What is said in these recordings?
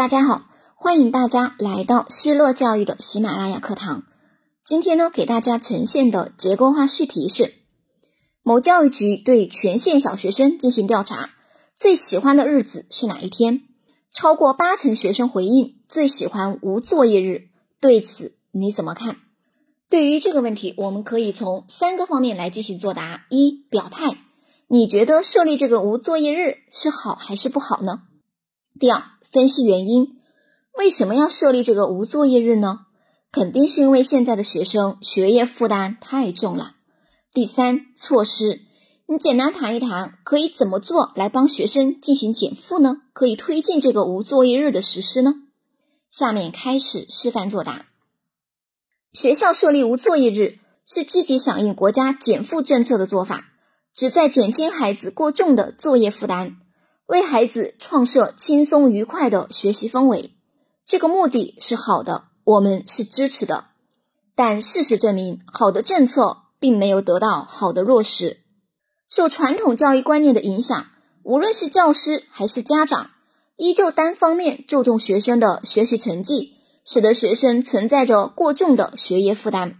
大家好，欢迎大家来到失乐教育的喜马拉雅课堂。今天呢，给大家呈现的结构化试题是：某教育局对全县小学生进行调查，最喜欢的日子是哪一天？超过八成学生回应最喜欢无作业日。对此你怎么看？对于这个问题，我们可以从三个方面来进行作答：一、表态，你觉得设立这个无作业日是好还是不好呢？第二。分析原因，为什么要设立这个无作业日呢？肯定是因为现在的学生学业负担太重了。第三，措施，你简单谈一谈，可以怎么做来帮学生进行减负呢？可以推进这个无作业日的实施呢？下面开始示范作答。学校设立无作业日是积极响应国家减负政策的做法，旨在减轻孩子过重的作业负担。为孩子创设轻松愉快的学习氛围，这个目的是好的，我们是支持的。但事实证明，好的政策并没有得到好的落实。受传统教育观念的影响，无论是教师还是家长，依旧单方面注重学生的学习成绩，使得学生存在着过重的学业负担。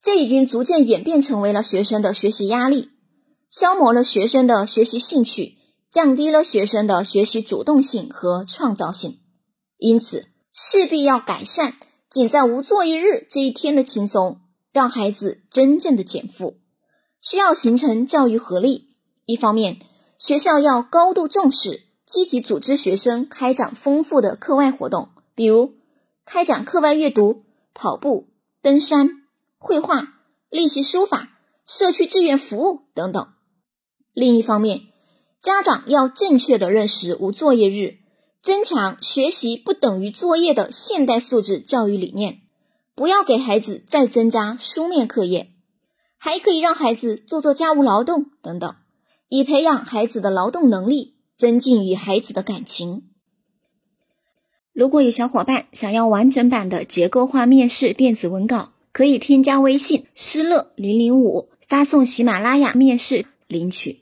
这已经逐渐演变成为了学生的学习压力，消磨了学生的学习兴趣。降低了学生的学习主动性和创造性，因此势必要改善仅在无作业日这一天的轻松，让孩子真正的减负。需要形成教育合力，一方面学校要高度重视，积极组织学生开展丰富的课外活动，比如开展课外阅读、跑步、登山、绘画、练习书法、社区志愿服务等等；另一方面，家长要正确的认识无作业日，增强学习不等于作业的现代素质教育理念，不要给孩子再增加书面课业，还可以让孩子做做家务劳动等等，以培养孩子的劳动能力，增进与孩子的感情。如果有小伙伴想要完整版的结构化面试电子文稿，可以添加微信“失乐零零五”，发送喜马拉雅面试领取。